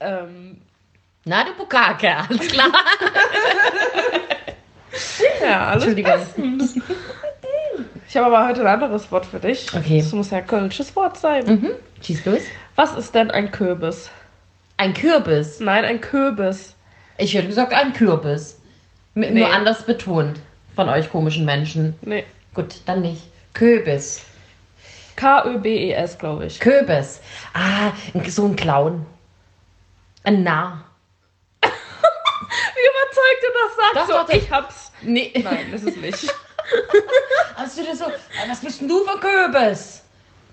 ähm, Na, du Bukake, alles klar. ja, alles Entschuldigung. Ich habe aber heute ein anderes Wort für dich. Okay. Das muss ja ein kölsches Wort sein. Mhm. Schieß los. Was ist denn ein Kürbis? Ein Kürbis. Nein, ein Kürbis. Ich hätte gesagt, ein Kürbis. M Nee. Nur anders betont. Von euch komischen Menschen. Nee. Gut, dann nicht. Kürbis. K-Ö-B-E-S, glaube ich. Kürbis. Ah, so ein Clown. Ein Narr. Wie überzeugt du das sagst? Doch, so, doch, ich hab's. Nee. Nein, das ist nicht. Hast du das so? Ah, Was bist denn du für Kürbis?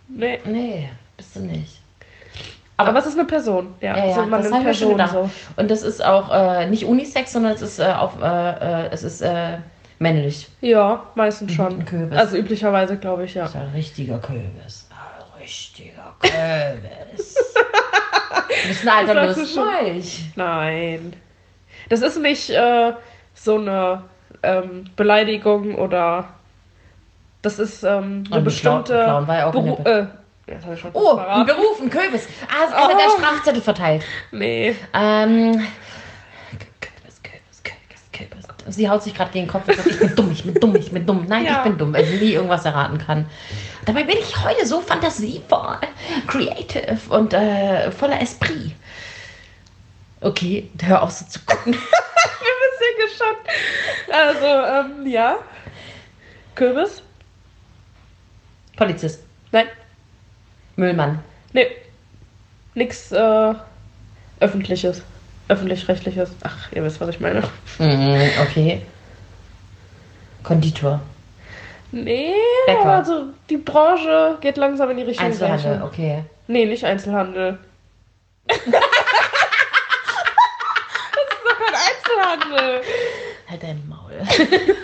Nee. Nee, bist du nicht. Aber was ist eine Person? Ja, Ja, ja, so man das nimmt gedacht. so. Und das ist auch äh, nicht Unisex, sondern es ist äh, auf, äh, äh, es ist äh, männlich. Ja, meistens schon. Ein Kürbis. Also üblicherweise, glaube ich, ja. Das ist ein richtiger Kürbis. Ein richtiger Kürbis. du bist ein alter Das du Lustmolch. Nein. Das ist nicht äh, so eine ähm, Beleidigung oder das ist ähm, eine Und bestimmte Beru äh, Oh, ein. Beruf, ein Kürbis. Ah, es ist einer, der Oh. Strafzettel verteilt. Nee. Ähm, Kürbis, Kürbis, Kürbis, Kürbis. Sie haut sich gerade gegen den Kopf und sagt, ich bin dumm, ich bin dumm, ich bin dumm. Nein, Ja. ich bin dumm, weil sie nie irgendwas erraten kann. Dabei bin ich heute so fantasievoll, creative und äh, voller Esprit. Okay, hör auf so zu gucken. Ich bin ein bisschen geschockt. Also, ähm, ja. Kürbis? Polizist, Nein. Müllmann, Nee. Nix äh, öffentliches. Öffentlich-rechtliches. Ach, ihr wisst, was ich meine. Mhm, okay. Konditor, Nee, Bäcker. also die Branche geht langsam in die richtige Einzelhandel, Richtung. okay. Nee, nicht Einzelhandel. das ist doch kein Einzelhandel. Halt dein Maul.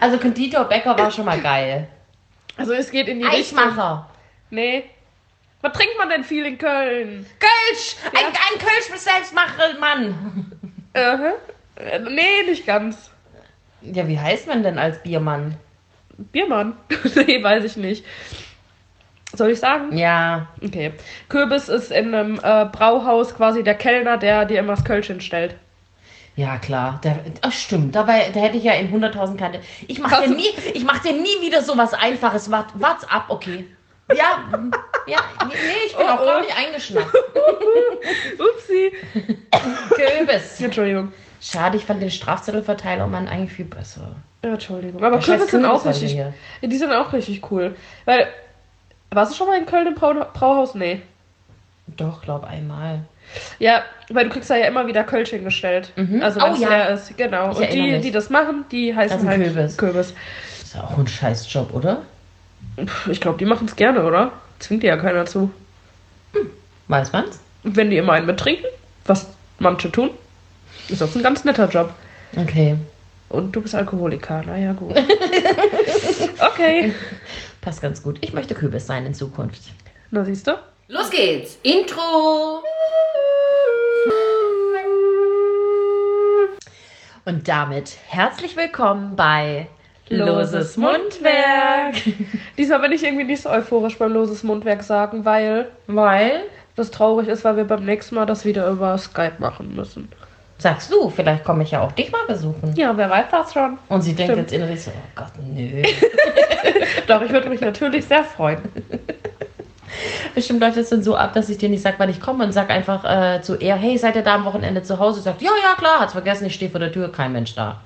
also Konditor, Bäcker war schon mal geil. Also es geht in die Richtung. Eichmacher. Nee. Was trinkt man denn viel in Köln? Kölsch! Ja. Ein, ein Kölsch bis Selbstmacher, Mann! Äh, äh, nee, nicht ganz. Ja, wie heißt man denn als Biermann? Biermann? nee, weiß ich nicht. Soll ich sagen? Ja, Okay. Kürbis ist in einem äh, Brauhaus quasi der Kellner, der dir immer das Kölsch hinstellt. ja klar. Der, ach, stimmt, dabei da hätte ich ja in 100.000 Kante. Ich mach, Hast dir du- nie, ich mach dir nie wieder so was Einfaches. Wart, wart's ab, okay. Ja, ja, nee, nee, ich bin Oh, auch oh. gar nicht eingeschnappt. Upsi. Kürbis. Entschuldigung. Schade, ich fand den Strafzettelverteilermann eigentlich viel besser. Ja, Entschuldigung. Aber Kürbis sind auch Kürbis richtig. Ja, die sind auch richtig cool. Weil. Warst du schon mal in Köln im Brau Brauhaus? Nee. Doch, glaub einmal. Ja, weil du kriegst da ja immer wieder Kölsch hingestellt. Mhm. Also Oh, wenn es ja. leer ist. Genau. Ich Und die, mich. die das machen, die heißen halt Kürbis. Kürbis. Ist ja auch ein Scheißjob, oder? Ich glaube, die machen es gerne, oder? Zwingt dir ja keiner zu. Weiß man's? Wenn die immer einen mittrinken, was manche tun, ist das ein ganz netter Job. Okay. Und du bist Alkoholiker, naja, gut. okay. Passt ganz gut. Ich möchte Kürbis sein in Zukunft. Na, siehst du? Los geht's. Intro. Und damit herzlich willkommen bei Loses Mundwerk. Diesmal bin ich irgendwie nicht so euphorisch beim loses Mundwerk sagen, weil Weil, das traurig ist, weil wir beim nächsten Mal das wieder über Skype machen müssen. sagst du, vielleicht komme ich ja auch dich mal besuchen. Ja, wer weiß das schon. Und sie denkt Stimmt. jetzt innerlich so, oh Gott, nö. Doch, ich würde mich natürlich sehr freuen. Bestimmt läuft es dann so ab, dass ich dir nicht sage, wann ich komme und sag einfach äh, zu er, hey, seid ihr da am Wochenende zu Hause? Sagt, ja, ja, klar, hat's vergessen, ich stehe vor der Tür, kein Mensch da.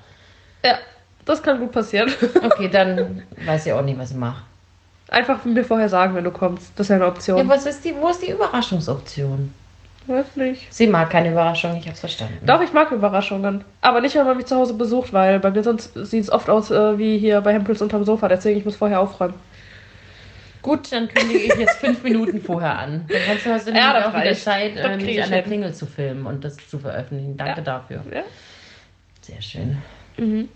Ja, das kann gut passieren. Okay, dann weiß ich auch nicht, was ich mache. Einfach mir vorher sagen, wenn du kommst. Das ist ja eine Ja, Option. was ist die, wo ist die Überraschungsoption? Weiß nicht. Sie mag keine Überraschung, ich hab's verstanden. Doch, ich mag Überraschungen. Aber nicht, wenn man mich zu Hause besucht, weil bei mir sonst sieht es oft aus äh, wie hier bei Hempels unterm Sofa. Deswegen, ich muss vorher aufräumen. Gut, dann kündige ich jetzt fünf Minuten vorher an. Dann kannst du, hast du Ja, auch wieder. Zeit, äh, mich ich an der. Klingel zu filmen und das zu veröffentlichen. Danke Ja. dafür. Ja? Sehr schön. Mhm.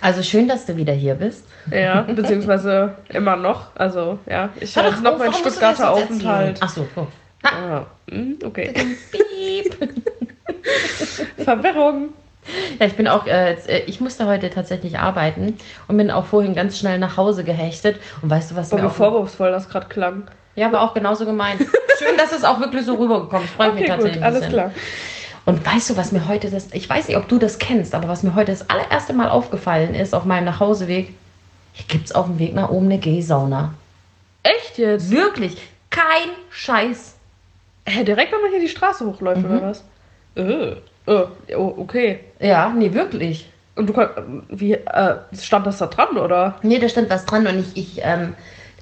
Also schön, dass du wieder hier bist. Ja, beziehungsweise immer noch. Also, ja, ich habe jetzt noch meinen Stuttgarter? Aufenthalt. Ach so, oh. Ah, hm, okay. Verwirrung. Ja, ich bin auch, äh, äh, ich musste heute tatsächlich arbeiten und bin auch vorhin ganz schnell nach Hause gehechtet. Und weißt du, was Boah, mir wie auch... vorwurfsvoll das gerade klang. Ja, war auch genauso gemeint. Schön, dass es auch wirklich so rübergekommen ist. Freut mich Okay, tatsächlich gut, alles klar. Und weißt du, was mir heute das, ich weiß nicht, ob du das kennst, aber was mir heute das allererste Mal aufgefallen ist auf meinem Nachhauseweg, hier gibt es auf dem Weg nach oben eine Gay-Sauna. Echt jetzt? Wirklich, kein Scheiß. Hä, direkt, wenn man hier die Straße hochläuft, Mhm. oder was? Äh. Äh, okay. Ja, nee, wirklich. Und du konnt, wie, äh, stand das da dran, oder? Nee, da stand was dran und ich, ich ähm,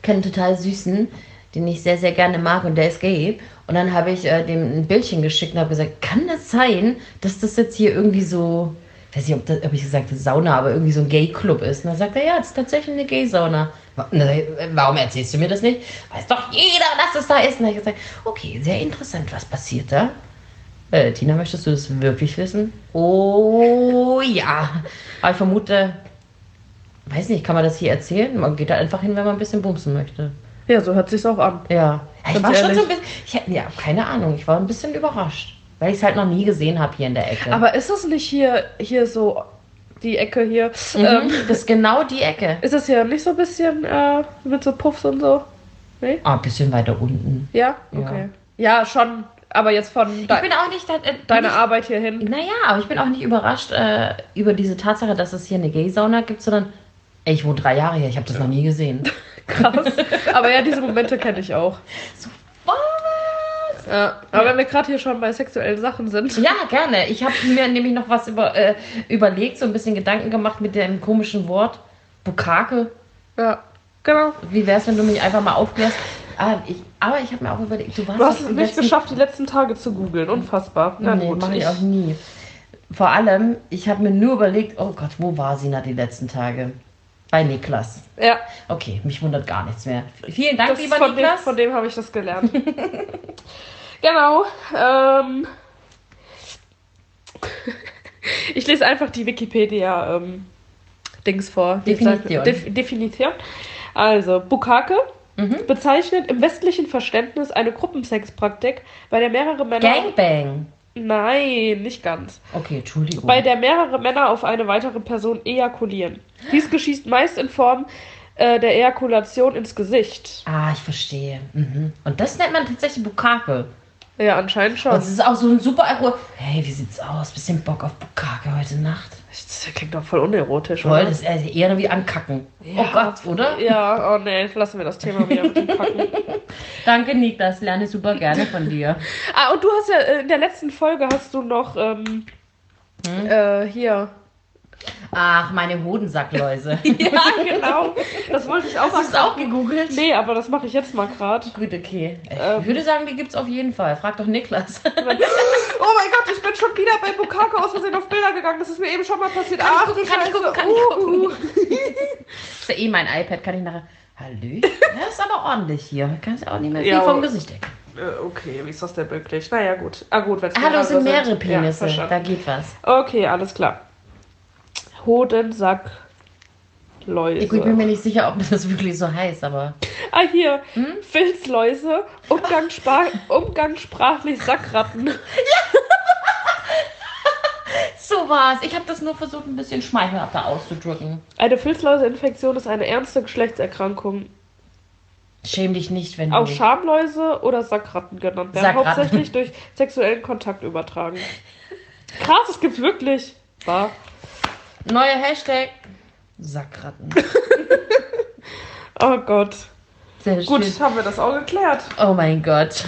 kenne einen total süßen, den ich sehr, sehr gerne mag und der ist gay. Und dann habe ich äh, dem ein Bildchen geschickt und habe gesagt, kann das sein, dass das jetzt hier irgendwie so, weiß nicht, ob, das, ob ich gesagt habe, Sauna, aber irgendwie so ein Gay-Club ist. Und dann sagt er, ja, es ist tatsächlich eine Gay-Sauna. Äh, Warum erzählst du mir das nicht? Weiß doch jeder, dass es da ist. Und dann habe ich gesagt, okay, sehr interessant, was passiert da? Äh, Tina, möchtest du das wirklich wissen? Oh ja. Aber ich vermute, weiß nicht, kann man das hier erzählen? Man geht da einfach hin, wenn man ein bisschen bumsen möchte. Ja, so hört sich's auch an. Ja. ja ich war schon ehrlich. so ein bisschen, ich, ja, keine Ahnung, ich war ein bisschen überrascht. Weil ich es halt noch nie gesehen habe hier in der Ecke. Aber ist das nicht hier, hier so, die Ecke hier? mhm, Ähm, das ist genau die Ecke. ist das hier nicht so ein bisschen äh, mit so Puffs und so? Nee? Ah, ein bisschen weiter unten. Ja? Ja. Okay. Ja, schon. Aber jetzt von Ich de bin auch nicht, äh, deiner nicht Arbeit hierhin. Naja, aber ich bin auch nicht überrascht äh, über diese Tatsache, dass es hier eine Gay-Sauna gibt, sondern ey, ich wohne drei Jahre hier, ich habe das noch nie gesehen. Krass. Aber ja, diese Momente kenne ich auch. So, was? Ja. Aber wenn wir gerade hier schon bei sexuellen Sachen sind. Ja, gerne. Ich habe mir nämlich noch was über, äh, überlegt, so ein bisschen Gedanken gemacht mit dem komischen Wort Bukake. Ja, genau. Wie wär's, wenn du mich einfach mal aufklärst? Ah, ich, aber ich habe mir auch überlegt, du warst Du hast es nicht geschafft, die letzten Tage zu googeln. Unfassbar. Na nee, gut. mache ich auch nie. Vor allem, ich habe mir nur überlegt, oh Gott, wo war Sina die letzten Tage? Bei Niklas. Ja, Okay, mich wundert gar nichts mehr. Vielen Dank, das lieber von, dem, Niklas. von dem habe ich das gelernt. genau. Ähm, ich lese einfach die Wikipedia ähm, vor. Definition. Def Definition. Also, Bukake Mhm. bezeichnet im westlichen Verständnis eine Gruppensexpraktik, bei der mehrere Männer. Gangbang. Nein, nicht ganz. Okay, Entschuldigung. Bei der mehrere Männer auf eine weitere Person ejakulieren. Dies geschieht meist in Form äh, der Ejakulation ins Gesicht. ah, ich verstehe. Mhm. Und das nennt man tatsächlich Bukake. Ja, anscheinend schon. Und es ist auch so ein super Euro. Hey, wie sieht's aus? Bisschen Bock auf Bukake heute Nacht. Das klingt doch voll unerotisch, Toll, oder? das ist eher wie ankacken. Ja. Oh Gott, oder? Ja, oh nee, lassen wir das Thema wieder mit dem Kacken. Danke, Niklas. Lerne super gerne von dir. ah, und du hast ja äh, in der letzten Folge hast du noch ähm, Hm? äh, hier. Ach, meine Hodensackläuse. ja, genau. Das wollte ich auch Hast du es auch gegoogelt? Nee, aber das mache ich jetzt mal gerade. Gut, okay. Ich Ähm. würde sagen, die gibt's auf jeden Fall. Frag doch Niklas. Oh mein Gott, ich bin schon wieder bei Bukake aus Versehen auf Bilder gegangen. Das ist mir eben schon mal passiert. Kann ich Ach, gucken, du kann ich Scheiße. gucken, kann ich Uh, uh. ist ja eh mein iPad, kann ich nachher. Hallö? Das ist aber ordentlich hier. Kannst ja auch nicht mehr viel Ja, vom aber- Gesicht decken. Äh, Okay, wie ist das denn möglich? Naja, gut. Ah, gut, wenn Hallo, es sind mehrere Ja, Penisse. verstanden. da geht was. okay, alles klar. Hodensack. Läuse. Ich bin mir nicht sicher, ob das wirklich so heißt, aber. Ah, hier. Hm? Filzläuse, Umgangsspar umgangssprachlich Sackratten. So war's. Ich habe das nur versucht, ein bisschen schmeichelhafter auszudrücken. Eine Filzläuseinfektion ist eine ernste Geschlechtserkrankung. Schäm dich nicht, wenn du. Auch Schamläuse oder Sackratten genannt werden. Sackratten. Hauptsächlich durch sexuellen Kontakt übertragen. Krass, das gibt's wirklich. War. Neuer Hashtag. Sackratten. Oh Gott. Sehr Gut, schön. haben wir das auch geklärt. Oh mein Gott.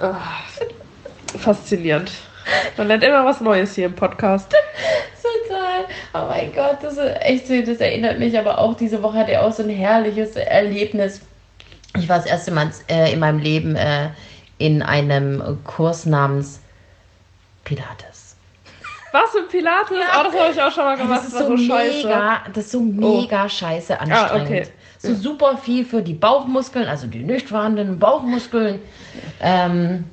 Ah, faszinierend. Man lernt immer was Neues hier im Podcast. Total. Oh mein Gott, das ist echt so. Das erinnert mich aber auch, diese Woche hatte ich auch so ein herrliches Erlebnis. Ich war das erste Mal äh, in meinem Leben äh, in einem Kurs namens Pilates. Was im Pilates? Ja. Oh, das habe ich auch schon mal Ey, gemacht. das ist so, mega, das ist so mega scheiße anstrengend. Ah, okay. So super viel für die Bauchmuskeln, also die nicht vorhandenen Bauchmuskeln. Ähm,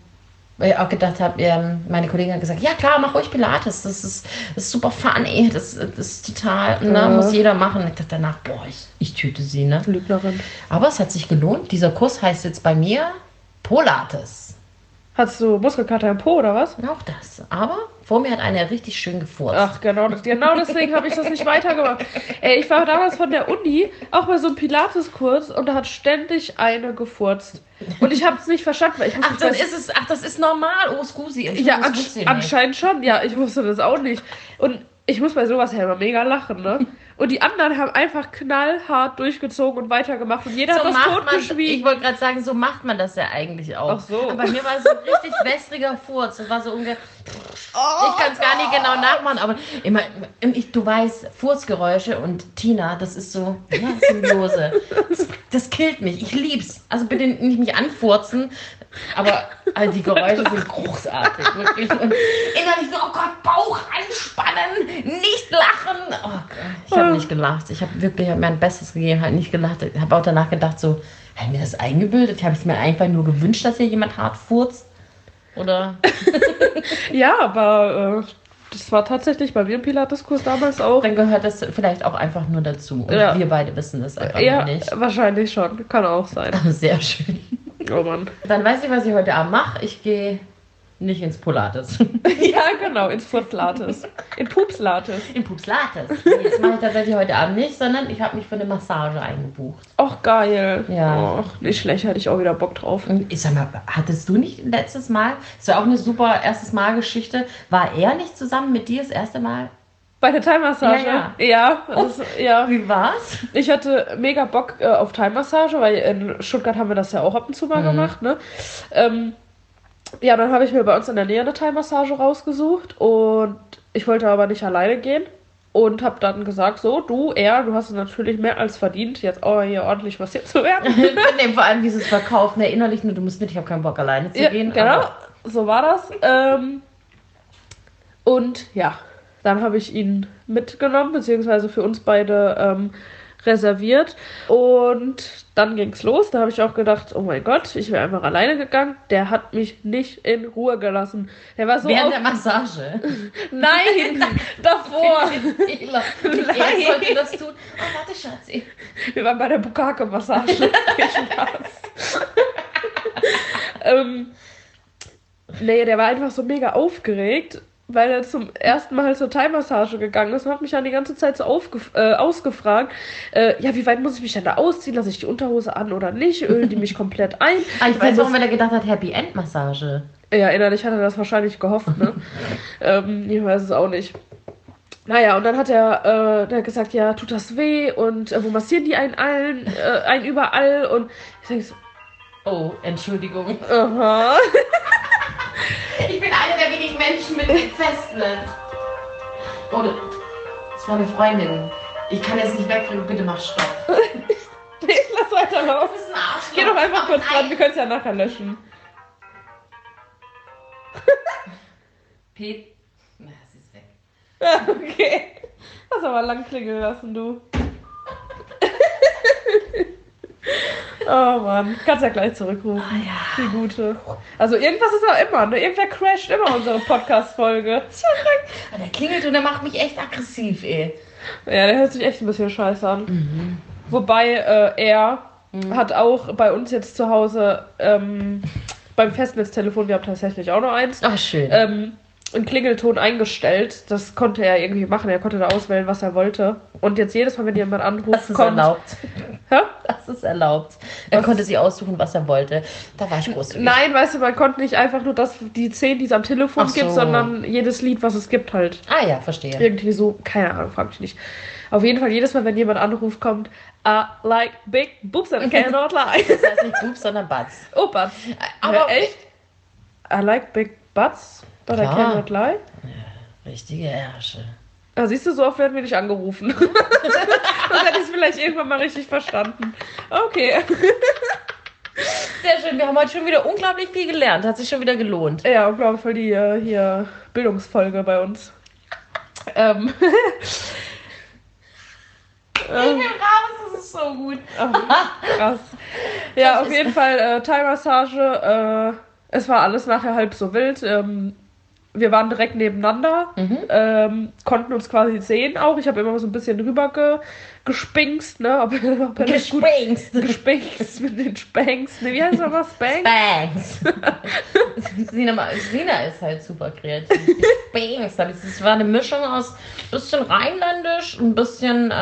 weil ich auch gedacht habe, ähm, meine Kollegin hat gesagt, ja klar, mach ruhig Pilates, das ist, das ist super funny, das, das ist total, ne, Ja. muss jeder machen. Ich dachte danach, boah, ich, ich töte sie, ne? Lügnerin. Aber es hat sich gelohnt. Dieser Kurs heißt jetzt bei mir Polates. Hattest du Muskelkater im Po oder was? Auch das. Aber vor mir hat einer richtig schön gefurzt. Ach, genau, das, genau deswegen habe ich das nicht weitergemacht. Ey, ich war damals von der Uni auch bei so einem Pilates-Kurs und da hat ständig eine gefurzt. Und ich habe es nicht verstanden, weil ich Ach, dann das- ist es, ach, das ist normal. Oh, Scusi. Ja, nicht. anscheinend schon. Ja, ich wusste das auch nicht. Und ich muss bei sowas ja immer mega lachen, ne? Und die anderen haben einfach knallhart durchgezogen und weitergemacht. Und jeder So hat das man, ich totgeschwiegen. wollte gerade sagen, so macht man das ja eigentlich auch. Ach so. Aber bei mir war es so ein richtig wässriger Furz. Das war so ungefähr. Oh, Ich kann es gar nicht genau nachmachen, aber immer, ich, du weißt, Furzgeräusche und Tina, das ist so Symbiose. Das, das killt mich. Ich lieb's. Also bitte nicht mich anfurzen, aber also die Geräusche sind großartig, wirklich. Und innerlich so, oh Gott, Bauch anspannen, nicht lachen. Oh Gott, ich habe nicht gelacht. Ich habe wirklich mein Bestes gegeben, halt nicht gelacht. Ich habe auch danach gedacht, so, habe ich mir das eingebildet? Ich habe es mir einfach nur gewünscht, dass hier jemand hart furzt. Oder? Ja, aber äh, das war tatsächlich bei mir im Pilates-Kurs damals auch. Dann gehört das vielleicht auch einfach nur dazu. Und Ja. wir beide wissen das einfach Ja, nicht. wahrscheinlich schon. Kann auch sein. Sehr schön. Oh Mann. Dann weiß ich, was ich heute Abend mache. Ich gehe nicht ins Pilates. ja, genau, ins Furtlates. In Pupslates. In Pupslates. Nee, das mache ich tatsächlich heute Abend nicht, sondern ich habe mich für eine Massage eingebucht. Och, geil. Ja. Och, nicht schlecht, hätte ich auch wieder Bock drauf. Und ich sag mal, hattest du nicht letztes Mal, das war auch eine super erstes Mal Geschichte, war er nicht zusammen mit dir das erste Mal? Bei der Thai-Massage? Ja, Ja, das, ja. Wie war's? Ich hatte mega Bock äh, auf Thai-Massage, weil in Stuttgart haben wir das ja auch ab und zu mal Mhm. gemacht, ne? Ähm, ja, dann habe ich mir bei uns in der Nähe eine Thai-Massage rausgesucht und ich wollte aber nicht alleine gehen und habe dann gesagt, so, du, er, du hast es natürlich mehr als verdient, jetzt auch hier ordentlich massiert zu werden. nee, vor allem dieses Verkaufen, ne, innerlich nur, du musst mit, ich habe keinen Bock alleine zu Ja, gehen. genau, so war das. Ähm, und ja, dann habe ich ihn mitgenommen, beziehungsweise für uns beide ähm, reserviert. Und dann ging es los. Da habe ich auch gedacht, oh mein Gott, ich wäre einfach alleine gegangen. Der hat mich nicht in Ruhe gelassen. Der war so Während der Massage. Nein, davor. Fehler. Er sollte das tun. Oh, warte, Schatzi. Wir waren bei der Bukake-Massage. Spaß. ähm, nee, der war einfach so mega aufgeregt, weil er zum ersten Mal zur Thai-Massage gegangen ist und hat mich dann die ganze Zeit so äh, ausgefragt, äh, ja, wie weit muss ich mich denn da ausziehen? Lasse ich die Unterhose an oder nicht? Ölen die mich komplett ein? Ah, ich weiß wenn er gedacht hat, Happy End Massage. Ja, innerlich hat er das wahrscheinlich gehofft, ne? ähm, ich weiß es auch nicht. Naja, und dann hat er äh, der hat gesagt, ja, tut das weh und äh, wo massieren die einen allen, äh, einen überall und ich denke so, Oh, Entschuldigung. aha. Ich bin einer der wenigen Menschen mit Festnet. Oh, das war eine Freundin. Ich kann jetzt nicht wegdrücken, bitte mach Stopp. Nee, lass weiterlaufen. Das ist ein Arschloch. Geh doch einfach kurz Oh, dran, wir können es ja nachher löschen. Pete. Na, sie ist weg. Ja, okay. Hast aber lang klingeln lassen, du. Oh Mann, kannst ja gleich zurückrufen. Ah, ja. Die gute. Also irgendwas ist ja immer, ne? Irgendwer crasht immer unsere Podcast-Folge. Ah, Der klingelt und der macht mich echt aggressiv, ey. Ja, der hört sich echt ein bisschen scheiße an. Wobei äh, er hat auch bei uns jetzt zu Hause ähm, beim Festnetztelefon, wir haben tatsächlich auch noch eins, Ach, schön. ähm, einen Klingelton eingestellt. Das konnte er irgendwie machen. Er konnte da auswählen, was er wollte. Und jetzt jedes Mal, wenn jemand anruft, das ist kommt. erlaubt. Hä? Das ist erlaubt. Er Was? konnte sich aussuchen, was er wollte. Da war ich großzügig. Nein, weißt du, man konnte nicht einfach nur das, die 10, die es am Telefon Ach gibt, so. sondern jedes Lied, was es gibt, halt. Ah ja, verstehe. Irgendwie so, keine Ahnung, frag mich nicht. Auf jeden Fall, jedes Mal, wenn jemand anruft, kommt, I like big boobs and I cannot lie. Das heißt nicht Boobs, sondern Butts. oh, Butts. Aber Ja, echt? I like big butts, but I Klar. cannot lie. Richtige Ärsche. Ah, siehst du, so oft werden wir nicht angerufen. Sonst hätte ich es vielleicht irgendwann mal richtig verstanden. Okay. Sehr schön. Wir haben heute schon wieder unglaublich viel gelernt. Hat sich schon wieder gelohnt. Ja, und glaube voll die äh, hier Bildungsfolge bei uns. Ähm. ähm raus, das ist so gut. ach, krass. Ja, auf jeden Fall äh, Thai-Massage. Äh, es war alles nachher halb so wild. Ähm, wir waren direkt nebeneinander, Mhm. ähm, konnten uns quasi sehen auch. Ich habe immer so ein bisschen rüber ge gespinkst, ne? Ob, ob er das gut gespinkst mit den Spanks. Ne, wie heißt das noch? Spanks? Bangs. Sina, Sina ist halt super kreativ. Bangs. Das war eine Mischung aus bisschen rheinländisch, ein bisschen. Äh,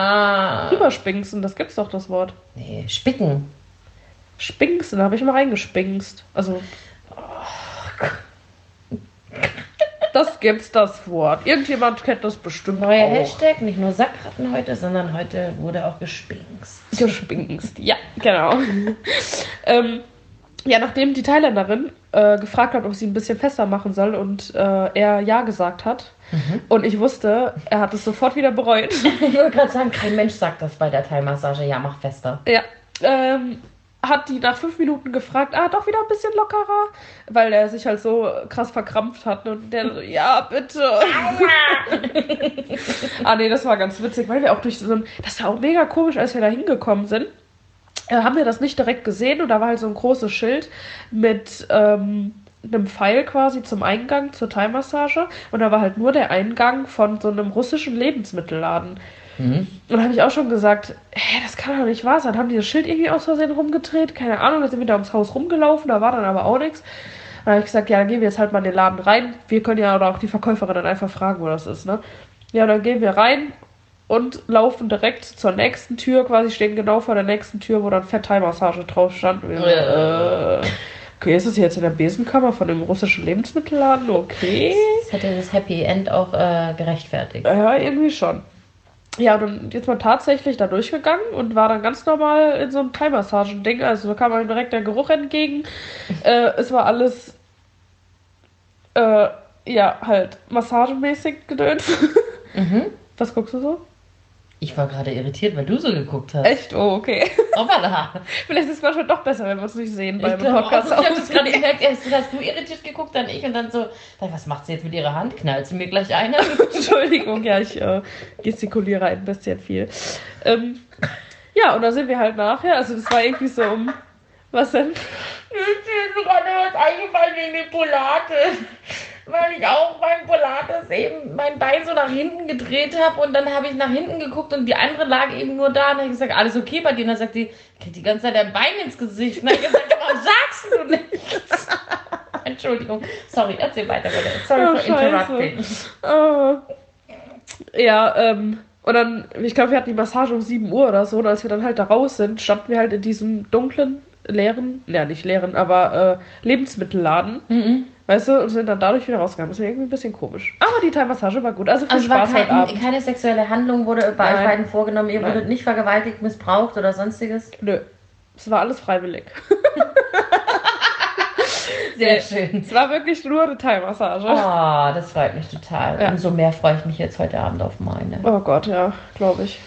Rüberspinksen, das gibt's doch das Wort. nee, Spicken. Spinksen, da habe ich mal reingespinkst. Also. Das gibt's das Wort. Irgendjemand kennt das bestimmt Neuer auch. Hashtag, nicht nur Sackratten heute, sondern heute wurde auch gespinkst. Gespinkst. Ja, genau. ähm, ja, nachdem die Thailänderin äh, gefragt hat, ob sie ein bisschen fester machen soll und äh, er ja gesagt hat und ich wusste, er hat es sofort wieder bereut. Ich wollte gerade sagen, kein Mensch sagt das bei der Thai-Massage. Ja, mach fester. ja, ähm, hat die nach fünf Minuten gefragt, ah, doch wieder ein bisschen lockerer, weil er sich halt so krass verkrampft hat und der so, ja, bitte. ah, nee, das war ganz witzig, weil wir auch durch so ein, das war auch mega komisch, als wir da hingekommen sind. äh, haben wir das nicht direkt gesehen und da war halt so ein großes Schild mit ähm, einem Pfeil quasi zum Eingang zur Thai-Massage und da war halt nur der Eingang von so einem russischen Lebensmittelladen. Mhm. Und da habe ich auch schon gesagt, hä, das kann doch nicht wahr sein. Haben die das Schild irgendwie aus Versehen rumgedreht? Keine Ahnung, da sind wir da ums Haus rumgelaufen, da war dann aber auch nichts. Dann habe ich gesagt, ja, dann gehen wir jetzt halt mal in den Laden rein. Wir können ja oder auch die Verkäuferin dann einfach fragen, wo das ist, ne? Ja, dann gehen wir rein und laufen direkt zur nächsten Tür, quasi stehen genau vor der nächsten Tür, wo dann Fett Thai-Massage drauf stand. Und wir so, äh, okay, ist das jetzt in der Besenkammer von dem russischen Lebensmittelladen? Okay. Das hätte das Happy End auch äh, gerechtfertigt. Ja, irgendwie schon. Ja, und dann jetzt mal tatsächlich da durchgegangen und war dann ganz normal in so einem Thai-Massagen-Ding. Also da kam einem direkt der Geruch entgegen. äh, es war alles, äh, ja, halt massagemäßig gedönt. Mhm. Was guckst du so? Ich war gerade irritiert, weil du so geguckt hast. Echt? Oh, okay. Hoppala. Vielleicht ist es manchmal doch besser, wenn wir uns nicht sehen Ich beim Podcast. ich habe das gerade gemerkt, erst hast du irritiert geguckt, dann ich und dann so, was macht sie jetzt mit ihrer Hand? Knallt sie mir gleich eine? Entschuldigung, ja, ich äh, gestikuliere ein bisschen viel. Ähm, ja, und da sind wir halt nachher. Also das war irgendwie so um. Was denn? Mir ist gerade was eingefallen wegen dem Pilates. Weil ich auch beim Pilates eben mein Bein so nach hinten gedreht habe und dann habe ich nach hinten geguckt und die andere lag eben nur da und dann habe ich gesagt, alles okay bei dir? Und dann sagt die, ich krieg die ganze Zeit dein Bein ins Gesicht. Und dann habe ich gesagt, warum sagst du nichts? Entschuldigung. Sorry, erzähl weiter bitte. Sorry Oh, for interrupting. Äh, ja, ähm, und dann, ich glaube, wir hatten die Massage um 7 Uhr oder so, und als wir dann halt da raus sind, standen wir halt in diesem dunklen, leeren, ja nicht leeren, aber äh, Lebensmittelladen, Mhm. Weißt du, und sind dann dadurch wieder rausgegangen. Das war irgendwie ein bisschen komisch. Aber die Thai-Massage war gut, also viel Also war Spaß heute kein, Abend. keine sexuelle Handlung wurde bei euch beiden vorgenommen. Ihr Nein. wurdet nicht vergewaltigt, missbraucht oder sonstiges. Nö, es war alles freiwillig. Sehr Nee. schön. Es war wirklich nur eine Thai-Massage. Oh, das freut mich total. Ja. Umso mehr freue ich mich jetzt heute Abend auf meine. Oh Gott, ja, glaube ich.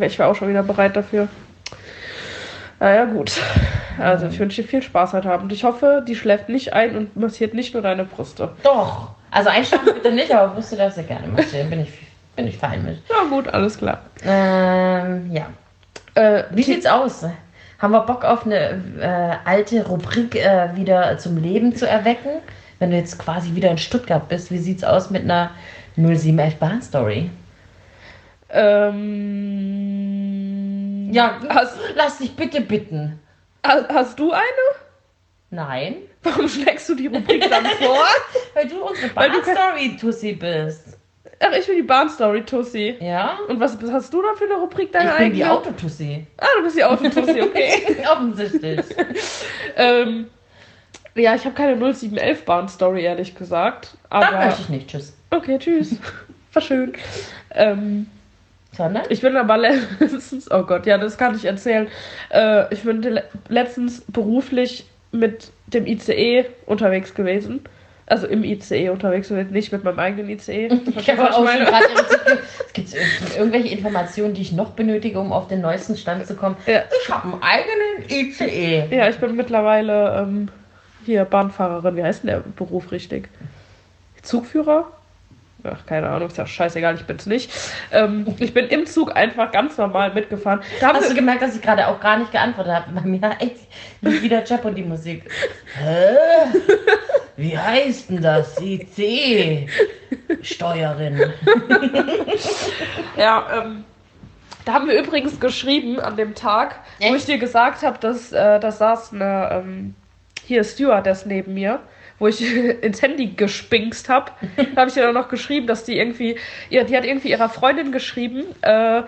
Ich wäre auch schon wieder bereit dafür. Naja, gut. Also, ich wünsche dir viel Spaß heute Abend. Ich hoffe, die schläft nicht ein und massiert nicht nur deine Brüste. Doch. Also einschlafen bitte nicht, aber Brüste darfst du gerne massieren. Bin ich, bin ich fein mit. Ja, gut, alles klar. Ähm, ja. Äh, Wie sieht's aus? Haben wir Bock auf eine äh, alte Rubrik äh, wieder zum Leben zu erwecken? Wenn du jetzt quasi wieder in Stuttgart bist, wie sieht's aus mit einer 0711 Bahn Story? ähm, Ja, Hast, lass dich bitte bitten. hast, du eine? Nein, Warum schlägst du die Rubrik dann vor? weil du unsere Weil du Bahn Story Tussi bist. Ach, ich bin die Bahnstory, Tussi. Ja? Und was hast du dann für eine Rubrik, deine Ich bin die eigene? Autotussi. Ah, du bist die Autotussi, okay. Offensichtlich. ähm, ja, ich habe keine 0711 Bahnstory, ehrlich gesagt. Aber möchte ich nicht. Tschüss. Okay, tschüss. War schön. Ähm, Sondern? ich bin aber letztens, oh Gott, ja, das kann ich erzählen. Äh, ich bin le letztens beruflich mit dem ICE unterwegs gewesen. Also im ICE unterwegs gewesen, nicht mit meinem eigenen ICE. Ich habe auch ich schon meine? gerade. Es gibt irgendwelche Informationen, die ich noch benötige, um auf den neuesten Stand zu kommen. Ja. Ich habe einen eigenen. ICE. Ja, ich bin mittlerweile ähm, hier Bahnfahrerin. Wie heißt denn der Beruf richtig? Zugführer? Ach, keine Ahnung, ist ja scheißegal, ich bin's nicht. Ähm, ich bin im Zug einfach ganz normal mitgefahren. Da Hast du gemerkt, dass ich gerade auch gar nicht geantwortet habe? Bei mir echt nicht wieder Jeopardy-Musik. Hä? Wie heißt denn das? IC-Steuerin. ja, ähm, da haben wir übrigens geschrieben an dem Tag, wo Echt? ich dir gesagt habe, dass äh, da saß eine, ähm, hier Stewardess neben mir, wo ich ins Handy gespinkst habe. da habe ich dir dann noch geschrieben, dass die irgendwie, ja, die hat irgendwie ihrer Freundin geschrieben, äh,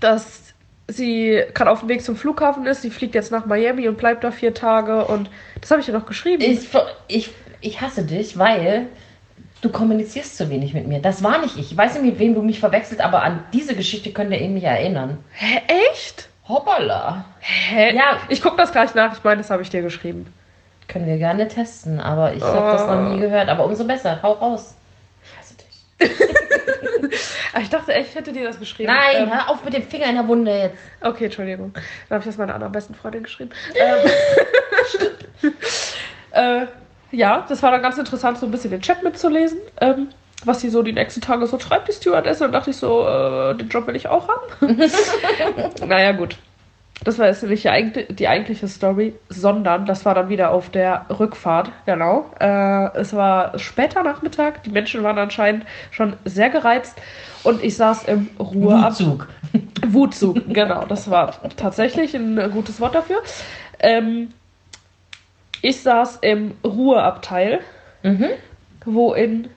dass sie gerade auf dem Weg zum Flughafen ist. Sie fliegt jetzt nach Miami und bleibt da vier Tage und das habe ich ihr noch geschrieben. Ich, ich, ich hasse dich, weil du kommunizierst zu wenig mit mir. Das war nicht ich. Ich weiß nicht, mit wem du mich verwechselt, aber an diese Geschichte könnt ihr eben nicht erinnern. Hä, echt? Hoppala. Hä? Ja. Ich gucke das gleich nach. Ich meine, das habe ich dir geschrieben. Können wir gerne testen, aber ich habe das noch nie gehört. Aber umso besser. Hau raus. Ich hasse dich. Ah, Ich dachte echt, ich hätte dir das geschrieben. Nein, Ähm, hör auf mit dem Finger in der Wunde jetzt. okay, Entschuldigung. Dann habe ich das meiner anderen besten Freundin geschrieben. Ähm, äh, ja, das war dann ganz interessant, so ein bisschen den Chat mitzulesen. Ähm, was sie so die nächsten Tage so schreibt, die Stewardess. Und dann dachte ich so, äh, den Job will ich auch haben. naja, gut. Das war jetzt nicht die, eigentlich- die eigentliche Story, sondern das war dann wieder auf der Rückfahrt, genau. Äh, es war später Nachmittag, die Menschen waren anscheinend schon sehr gereizt und ich saß im Ruheab Wutzug. Wutzug, genau, das war tatsächlich ein gutes Wort dafür. Ähm, ich saß im Ruheabteil, Mhm. wo in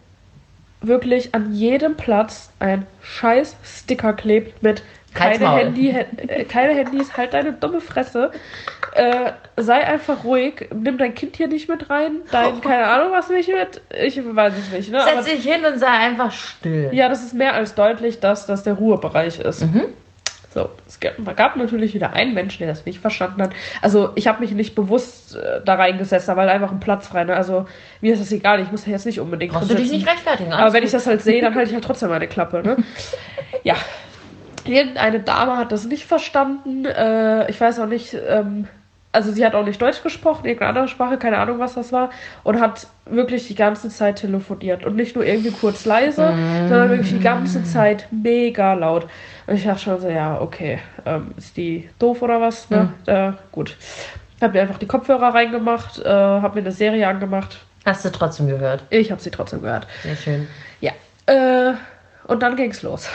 wirklich an jedem Platz ein scheiß Sticker klebt mit keine. Handy, äh, keine Handys, halt deine dumme Fresse. Äh, sei einfach ruhig, nimm dein Kind hier nicht mit rein, dein, keine Ahnung was nicht mit, ich weiß es nicht, ne? Setz dich hin und sei einfach still. ja, das ist mehr als deutlich, dass das der Ruhebereich ist. Mhm. So, es gab, gab natürlich wieder einen Menschen, der das nicht verstanden hat. Also ich habe mich nicht bewusst äh, da reingesetzt, da war halt einfach ein Platz frei. Ne? Also mir ist das egal, ich muss da jetzt nicht unbedingt Brauchst du dich nicht rechtfertigen. Aber wenn ich das halt sehe, dann halte ich halt trotzdem meine Klappe. Ne? ja. Irgendeine Dame hat das nicht verstanden. Äh, ich weiß auch nicht, ähm, also sie hat auch nicht Deutsch gesprochen, irgendeine andere Sprache, keine Ahnung, was das war. Und hat wirklich die ganze Zeit telefoniert. Und nicht nur irgendwie kurz leise, sondern wirklich die ganze Zeit mega laut. Und ich dachte schon so, ja, okay, ähm, ist die doof oder was? Ne? Äh, gut. Hab mir einfach die Kopfhörer reingemacht, äh, hab mir eine Serie angemacht. Hast du trotzdem gehört. Ich habe sie trotzdem gehört. Sehr schön. Ja. Äh, und dann ging's los.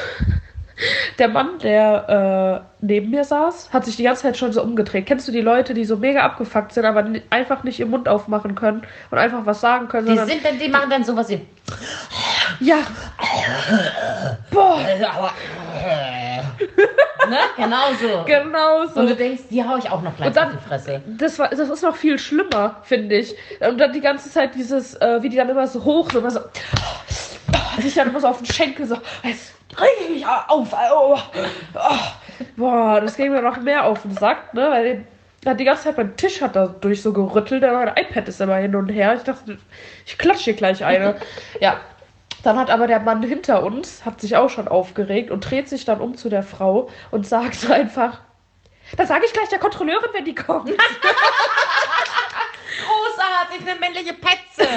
Der Mann, der äh, neben mir saß, hat sich die ganze Zeit schon so umgedreht. Kennst du die Leute, die so mega abgefuckt sind, aber einfach nicht im Mund aufmachen können und einfach was sagen können, Die, sind dann, die machen dann sowas wie. ja. Boah, ne? Genau so. genau so. Und du denkst, die hau ich auch noch gleich Und dann- auf die Fresse. Das, war, das ist noch viel schlimmer, finde ich. Und dann die ganze Zeit dieses, äh, wie die dann immer so hoch, so immer so, sich dann so auf den Schenkel so, jetzt reg ich mich auf. Oh, oh. Boah, das ging mir noch mehr auf den Sack, ne, weil hat die ganze Zeit beim Tisch hat er durch so gerüttelt, mein iPad ist immer hin und her. Ich dachte, ich klatsche hier gleich eine. ja. Dann hat aber der Mann hinter uns, hat sich auch schon aufgeregt und dreht sich dann um zu der Frau und sagt einfach, das sage ich gleich der Kontrolleurin, wenn die kommt. Eine männliche Petze.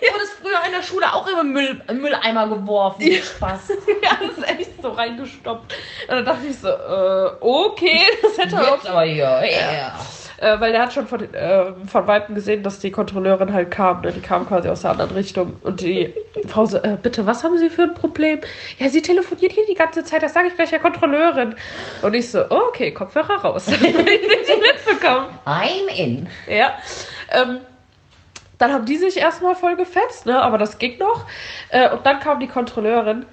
Du wurdest früher in der Schule auch immer Müll, Mülleimer geworfen. Ja. Spaß. ja, das ist echt so reingestoppt. Und dann dachte ich so, äh, okay, das hätte er auch. Aber hier. Ja. Äh, weil der hat schon von, äh, von Weitem gesehen, dass die Kontrolleurin halt kam. Ne? Die kam quasi aus der anderen Richtung. Und die Frau so, äh, bitte, was haben Sie für ein Problem? Ja, sie telefoniert hier die ganze Zeit, das sage ich gleich der Kontrolleurin. Und ich so, oh, okay, Kopfhörer raus. Ich nicht mitbekommen. I'm in. Ja. Ähm, dann haben die sich erstmal voll gefetzt, ne? aber das ging noch. Äh, und dann kam die Kontrolleurin.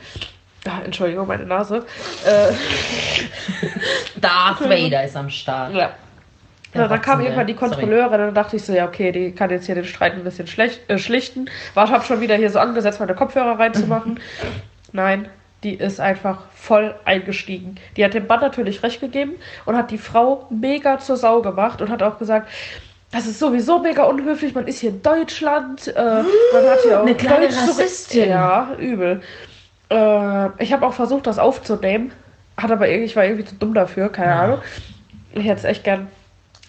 Ah, Entschuldigung, meine Nase. Äh, Darth Vader ist am Start. ja. Ja, dann kam irgendwann die Sorry. Kontrolleurin und dann dachte ich so, ja, okay, die kann jetzt hier den Streit ein bisschen schlecht, äh, schlichten. War, hab schon wieder hier so angesetzt, meine Kopfhörer reinzumachen. Nein, die ist einfach voll eingestiegen. Die hat dem Mann natürlich recht gegeben und hat die Frau mega zur Sau gemacht und hat auch gesagt, das ist sowieso mega unhöflich, man ist hier in Deutschland, äh, man hat hier auch Eine kleine Deutsch Rassistin. Ja, übel. Äh, ich habe auch versucht, das aufzunehmen, hat aber irgendwie, ich war irgendwie zu dumm dafür, keine Ahnung. Ich hätte es echt gern.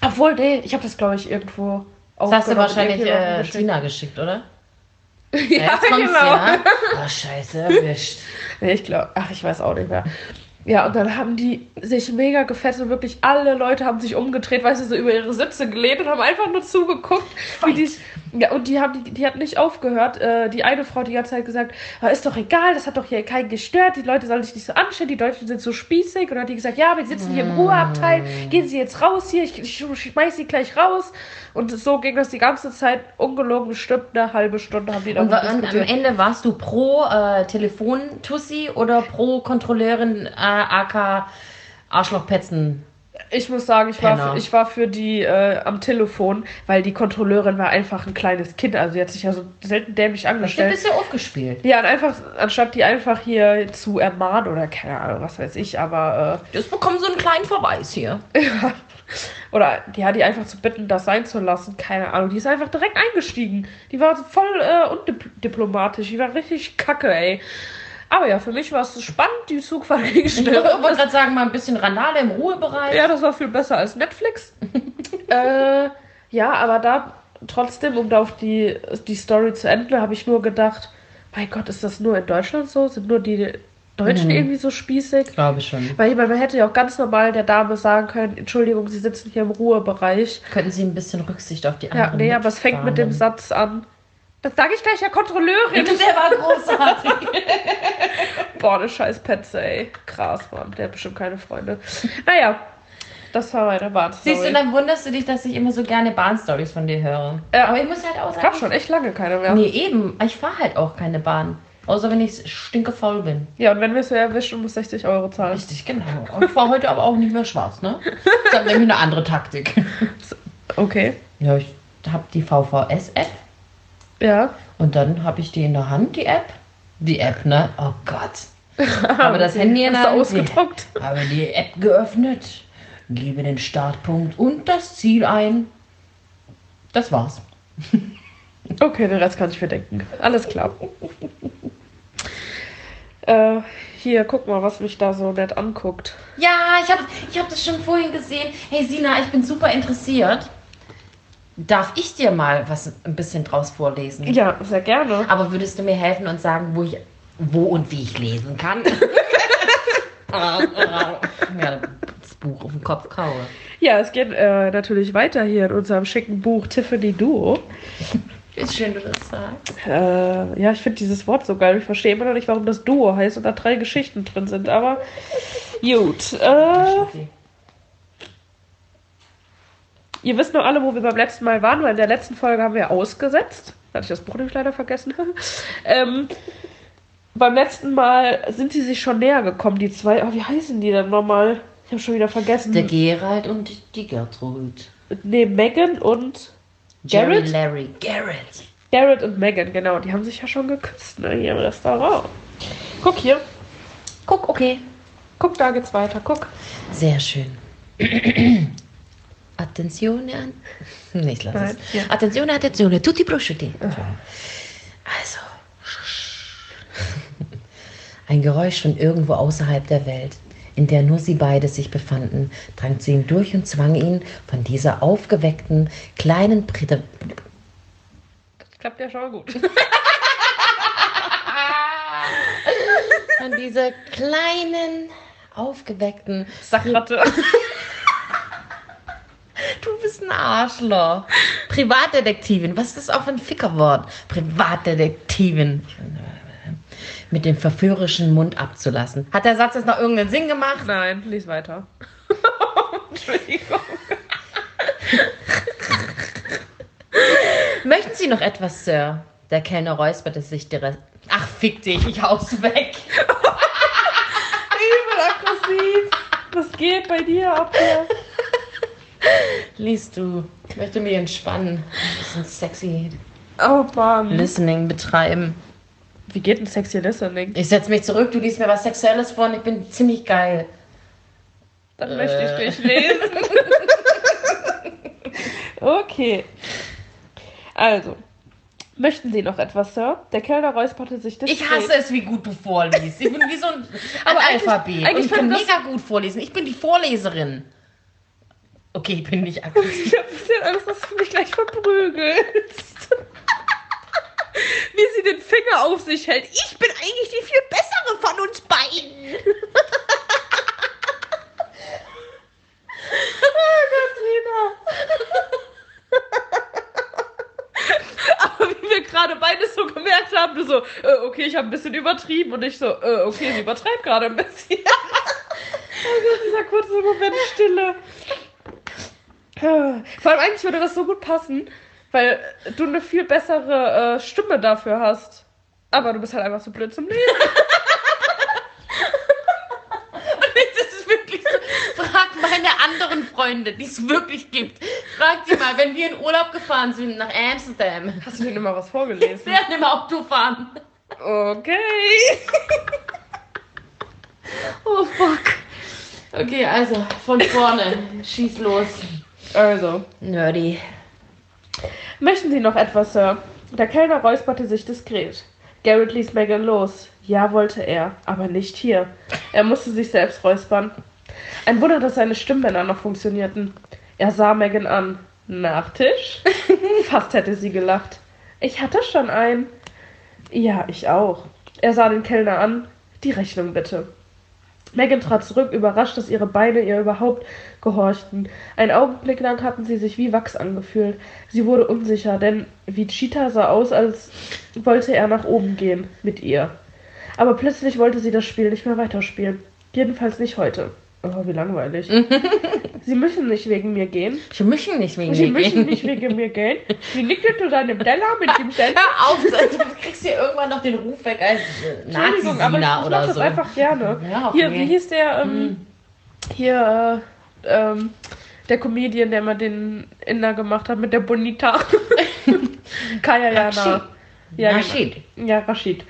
Obwohl, nee, ich habe das, glaube ich, irgendwo Das hast du wahrscheinlich äh, geschickt. Tina geschickt, oder? jetzt kommt's, genau. ja. Oh, scheiße, erwischt. Nee, ich glaube, ach, ich weiß auch nicht mehr. Ja, und dann haben die sich mega gefetzt und wirklich alle Leute haben sich umgedreht, weißt du, so über ihre Sitze gelehnt und haben einfach nur zugeguckt, wie die. Ja, und die haben, die, die hat nicht aufgehört. Äh, die eine Frau die ganze Zeit gesagt, "Ah, ist doch egal, das hat doch hier keinen gestört, die Leute sollen sich nicht so anstellen, die Deutschen sind so spießig. Und dann hat die gesagt, ja, wir sitzen hier im Ruheabteil, gehen Sie jetzt raus hier, ich, ich schmeiß Sie gleich raus. Und so ging das die ganze Zeit, ungelogen, bestimmt eine halbe Stunde haben die Und, darüber wa- und am. Ende warst du pro äh, Telefon-Tussi oder pro Kontrolleurin äh, AK Arschlochpetzen? Ich muss sagen, ich war, für, ich war für die äh, am Telefon, weil die Kontrolleurin war einfach ein kleines Kind. Also die hat sich ja so selten dämlich angestellt. ist ja aufgespielt. Ja, und einfach, anstatt die einfach hier zu ermahnen oder keine Ahnung, was weiß ich, aber Das bekommen so einen kleinen Verweis hier. äh, oder die hat die einfach zu bitten, das sein zu lassen, keine Ahnung. Die ist einfach direkt eingestiegen. Die war voll äh, undiplomatisch, die war richtig kacke, ey. Aber ja, für mich war es spannend, die Zugfahrt ging Ich schnell. wollte gerade sagen, mal ein bisschen Randale im Ruhebereich. Ja, das war viel besser als Netflix. äh, ja, aber da trotzdem, um da auf die, die Story zu enden, habe ich nur gedacht, mein Gott, ist das nur in Deutschland so? Sind nur die Deutschen Mhm. irgendwie so spießig? Glaube ich schon. Weil ich meine, man hätte ja auch ganz normal der Dame sagen können, Entschuldigung, Sie sitzen hier im Ruhebereich. Könnten Sie ein bisschen Rücksicht auf die Ja, anderen nee, aber es fängt mit dem? Satz an. Das sage ich gleich der Kontrolleurin. Der war großartig. Boah, eine scheiß Petze, ey. Krass, Mann. Der hat bestimmt keine Freunde. Naja, das war meine Bahnstory. Siehst du, dann wunderst du dich, dass ich immer so gerne Bahnstories von dir höre. Ja. Aber ich muss halt auch Es sagen, gab schon echt lange keine mehr. Nee, eben. Ich fahre halt auch keine Bahn. Außer wenn ich stinkefaul bin. Ja, und wenn wir es so erwischen, muss 60 Euro zahlen. Richtig, genau. Und ich fahre heute aber auch nicht mehr schwarz, ne? Ich habe nämlich eine andere Taktik. Okay. Ja, ich habe die VVS-App Ja. und dann habe ich die in der Hand, die App. Die App, ne? Oh Gott. Habe das Handy in der Hand. ausgedruckt? Habe die App geöffnet, gebe den Startpunkt und das Ziel ein. Das war's. Okay, den Rest kann ich mir denken. Alles klar. äh, hier, guck mal, was mich da so nett anguckt. Ja, ich habe ich hab das schon vorhin gesehen. Hey Sina, ich bin super interessiert. Darf ich dir mal was ein bisschen draus vorlesen? Ja, sehr gerne. Aber würdest du mir helfen und sagen, wo ich wo und wie ich lesen kann? ja, das Buch auf den Kopf kaue. Ja, es geht äh, natürlich weiter hier in unserem schicken Buch Tiffany Duo. Wie schön du das sagst. Äh, ja, ich finde dieses Wort so geil. Ich verstehe immer noch nicht, warum das Duo heißt und da drei Geschichten drin sind. Aber gut. Äh, ihr wisst noch alle, wo wir beim letzten Mal waren, weil in der letzten Folge haben wir ausgesetzt. Da hatte ich das Buch nämlich leider vergessen. ähm, beim letzten Mal sind sie sich schon näher gekommen, die zwei. Oh, wie heißen die denn nochmal? Ich habe schon wieder vergessen. Der Gerald und die Gertrud. nee, Megan und Jerry Garrett? Larry. Garrett. Garrett und Megan, genau. Die haben sich ja schon geküsst, ne? Hier im Restaurant. Guck hier. Guck, okay. Guck, da geht's weiter. Guck. Sehr schön. Attenzione an. Nee, ich lasse Nein, es. hier. Attenzione, attenzione, tutti prosciutti. Also. Ein Geräusch von irgendwo außerhalb der Welt, in der nur sie beide sich befanden, drang zu ihm durch und zwang ihn von dieser aufgeweckten, kleinen Prä Das klappt ja schon mal gut. von dieser kleinen, aufgeweckten Sackratte. Du bist ein Arschloch. Privatdetektivin. Was ist das auch für ein Fickerwort? Privatdetektivin. Mit dem verführerischen Mund abzulassen. Hat der Satz jetzt noch irgendeinen Sinn gemacht? Nein, lies weiter. Entschuldigung. Möchten Sie noch etwas, Sir? Der Kellner räusperte sich direkt. Ach, fick dich, ich hau's weg. Übel aggressiv. Was geht bei dir ab hier? Liest du. Ich möchte mich entspannen. Ein bisschen sexy Oh Mann. Listening betreiben. Wie geht ein sexy Listening? Ich setz mich zurück, du liest mir was Sexuelles vor und ich bin ziemlich geil. Dann möchte ich Äh. dich lesen. okay. Also. Möchten Sie noch etwas, Sir? Der Kellner räusperte sich diskret. Ich hasse es, wie gut du vorliest. Ich bin wie so ein Aber eigentlich- Analphabet. eigentlich und ich kann mega gut vorlesen. Ich bin die Vorleserin. Okay, ich bin nicht aggressiv. Ich hab ein bisschen Angst, dass du mich gleich verprügelst. wie sie den Finger auf sich hält. Ich bin eigentlich die viel bessere von uns beiden. Aber wie wir gerade beides so gemerkt haben, du so, äh, okay, ich habe ein bisschen übertrieben und ich so, äh, okay, sie übertreibt gerade ein bisschen. oh Gott, dieser kurze Moment Stille. Vor allem eigentlich würde das so gut passen, weil du eine viel bessere äh, Stimme dafür hast. Aber du bist halt einfach so blöd zum Leben. Und das ist wirklich so. Frag meine anderen Freunde, die es wirklich gibt. Frag die mal, wenn wir in Urlaub gefahren sind nach Amsterdam. Hast du denen immer was vorgelesen? Wir werden im Auto fahren. Okay. Oh fuck. Okay, also von vorne. Schieß los. Also, Nerdy. möchten Sie noch etwas, Sir? Der Kellner räusperte sich diskret. Garrett ließ Megan los. Ja, wollte er, aber nicht hier. Er musste sich selbst räuspern. Ein Wunder, dass seine Stimmbänder noch funktionierten. Er sah Megan an. Nachtisch? Fast hätte sie gelacht. Ich hatte schon einen. Ja, ich auch. Er sah den Kellner an. Die Rechnung bitte. Megan trat zurück, überrascht, dass ihre Beine ihr überhaupt gehorchten. Einen Augenblick lang hatten sie sich wie Wachs angefühlt. Sie wurde unsicher, denn wie Cheetah sah aus, als wollte er nach oben gehen mit ihr. Aber plötzlich wollte sie das Spiel nicht mehr weiterspielen. Jedenfalls nicht heute. Oh, wie langweilig. sie müssen nicht wegen mir gehen. Sie müssen nicht wegen Sie mir müssen gehen. nicht wegen mir gehen. Sie nickte zu seinem Teller mit dem Teller. Hör auf, du kriegst hier irgendwann noch den Ruf weg als Entschuldigung, aber ich, ich oder mach das so. einfach gerne. Ja. Hier, wie hieß der, ähm, Hm. hier, äh, ähm, der Comedian, der mal den Inder gemacht hat mit der Bonita. Kaya Jana. Rashid. Ja, Rashid. Genau. Ja, Rashid.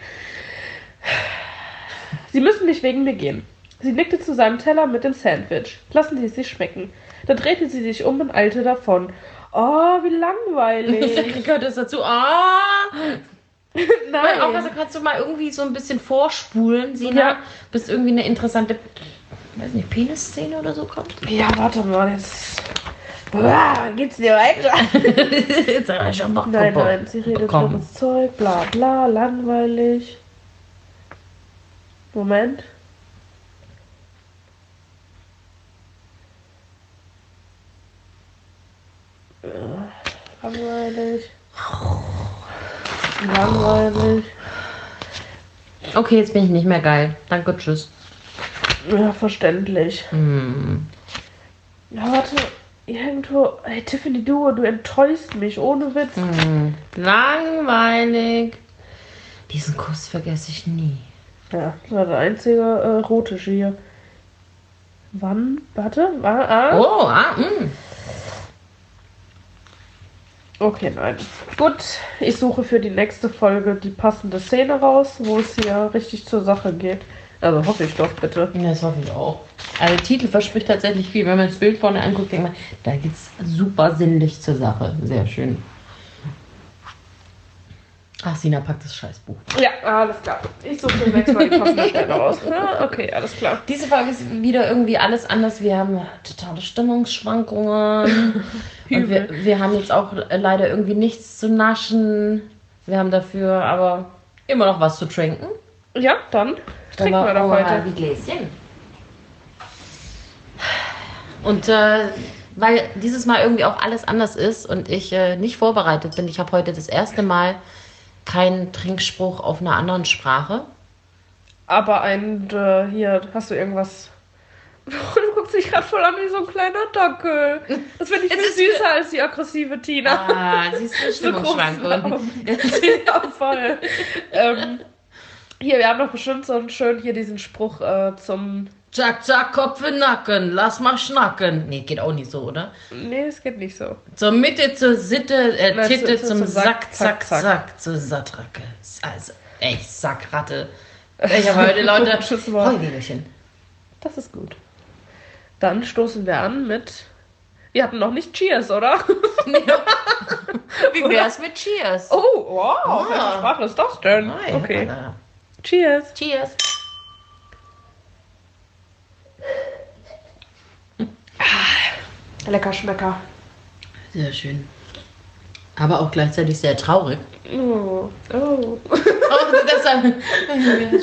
Sie müssen nicht wegen mir gehen. Sie nickte zu seinem Teller mit dem Sandwich. Lassen Sie es sich schmecken. Dann drehte sie sich um und eilte davon. Oh, wie langweilig. Gehört das dazu? Ah! Nein. Auch, also kannst du mal irgendwie so ein bisschen vorspulen, Sina, Ja. bis irgendwie eine interessante, weiß nicht, Penis-Szene oder so kommt. Ja, warte mal, jetzt. Boah, geht's dir weiter? Jetzt hat er schon Bock Nein, nein, sie redet dummes Zeug, bla bla, langweilig. Moment. Langweilig. Langweilig. Okay, jetzt bin ich nicht mehr geil. Danke, tschüss. Ja, verständlich. Hm. Ja, warte. Irgendwo. Hey, Tiffany Duo, du enttäuschst mich, ohne Witz. Hm. Langweilig. Diesen Kuss vergesse ich nie. Ja, das war der einzige äh, rotische hier. Wann? Warte, war. Ah. Oh, ah, mm. Okay, nein. Gut, ich suche für die nächste Folge die passende Szene raus, wo es hier richtig zur Sache geht. Also hoffe ich doch bitte. Ja, Das hoffe ich auch. Also der Titel verspricht tatsächlich viel. Wenn man das Bild vorne anguckt, denkt man, da geht's super sinnlich zur Sache. Sehr schön. Ach, Sina packt das Scheißbuch. Ja, alles klar. Ich suche für nächstes Mal die passende Stelle raus. Ja, okay, alles klar. Diese Folge ist wieder irgendwie alles anders. Wir haben totale Stimmungsschwankungen. Und wir, wir haben jetzt auch leider irgendwie nichts zu naschen. Wir haben dafür aber immer noch was zu trinken. Ja, dann trinken wir doch heute. die Gläschen. Und äh, weil dieses Mal irgendwie auch alles anders ist und ich äh, nicht vorbereitet bin, ich habe heute das erste Mal keinen Trinkspruch auf einer anderen Sprache. Aber ein, äh, hier, hast du irgendwas. Du guckst dich gerade voll an wie so ein kleiner Dackel. Das finde ich viel süßer als die aggressive Tina. Ah, siehst du, Stimmungsschwankungen. Ja, voll. ähm, hier, wir haben doch bestimmt so einen schönen, hier diesen Spruch äh, zum. Zack, zack, Kopf in Nacken, lass mal schnacken. Nee, geht auch nicht so, oder? Nee, es geht nicht so. Zur Mitte, zur Sitte, äh, Nein, Titte, zu- zu- zum zum Sack, Sack, zack, zack, zack, zur Sattracke. Also, echt, Sackratte. Ich habe heute, Wort. Heuliegerchen. Das ist gut. Dann stoßen wir an mit. Wir hatten noch nicht Cheers, oder? Wie wär's mit Cheers? Oh, wow. Ah. Welche Sprache ist das denn? Nein, okay. Alter. Cheers. Cheers. Lecker Schmecker. Sehr schön. Aber auch gleichzeitig sehr traurig. Oh. Oh. Oh, das dann,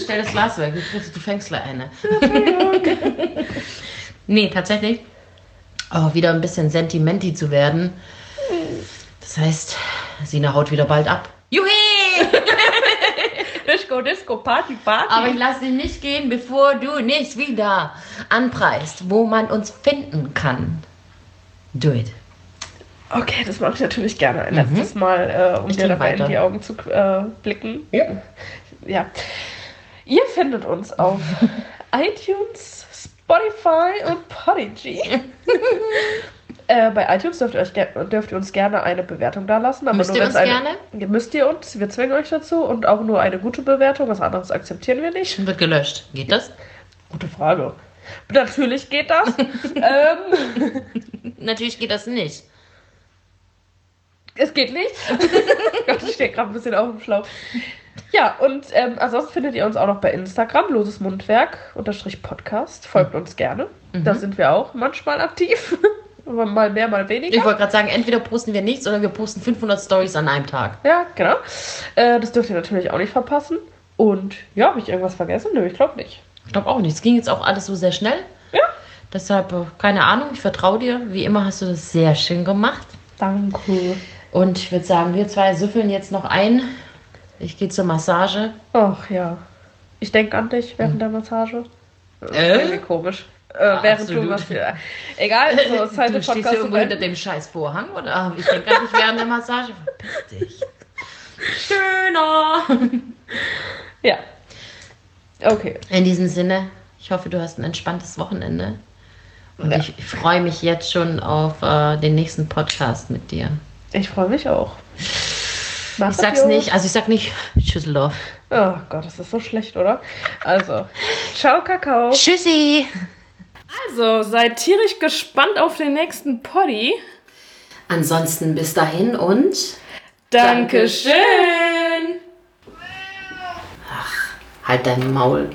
stell das Glas weg. Du fängst gleich eine. nee, tatsächlich. Oh, wieder ein bisschen sentimenti zu werden. Das heißt, Sina haut wieder bald ab. Juhi! Disco, Disco, Party, Party. Aber ich lasse dich nicht gehen, bevor du nicht wieder anpreist, wo man uns finden kann. Do it. Okay, das mache ich natürlich gerne ein letztes Mal, äh, um Ich dir dabei in weiter. die Augen zu äh, blicken. Ja. Ja. Ihr findet uns auf iTunes, Spotify und Podigy. äh, bei iTunes dürft ihr, euch, dürft ihr uns gerne eine Bewertung da lassen. Aber Müsst nur ihr uns eine, gerne? Müsst ihr uns, wir zwingen euch dazu. Und auch nur eine gute Bewertung, was anderes akzeptieren wir nicht. Wird gelöscht. Geht das? Gute Frage. Natürlich geht das. ähm, Natürlich geht das nicht. Es geht nicht. Gott, ich stehe gerade ein bisschen auf dem Schlauch. Ja, und ähm, ansonsten findet ihr uns auch noch bei Instagram, loses Mundwerk, unterstrich Podcast. Folgt uns gerne. Da sind wir auch manchmal aktiv. Mal mehr, mal Ich weniger. wollte gerade sagen, entweder posten wir nichts oder wir posten 500 Stories an einem Tag. Ja, genau. Äh, das dürft ihr natürlich auch nicht verpassen. Und ja, habe ich irgendwas vergessen? Nö, ich glaube nicht. Ich glaube auch nicht. Es ging jetzt auch alles so sehr schnell. Ja. Deshalb, äh, keine Ahnung, ich vertraue dir. Wie immer hast du das sehr schön gemacht. Danke. Und ich würde sagen, wir zwei süffeln jetzt noch ein. Ich gehe zur Massage. Ach ja. Ich denke an dich während der Massage. Äh? Irgendwie komisch. Äh, während du Absolut. was. Egal, so ist halt du der stehst Podcast. irgendwo hinter dem scheiß Vorhang oder ich denke gar nicht während der Massage. Verpiss dich. Schöner. Ja. Okay. In diesem Sinne, ich hoffe, du hast ein entspanntes Wochenende. Und Ja. ich, ich freue mich jetzt schon auf äh, den nächsten Podcast mit dir. Ich freue mich auch. Ich sag's nicht, also ich sag nicht Tschüsseldorf. Oh Gott, das ist so schlecht, oder? Also, ciao, Kakao. Tschüssi. Also, seid tierisch gespannt auf den nächsten Poddy. Ansonsten bis dahin und Dankeschön. halt dein Maul.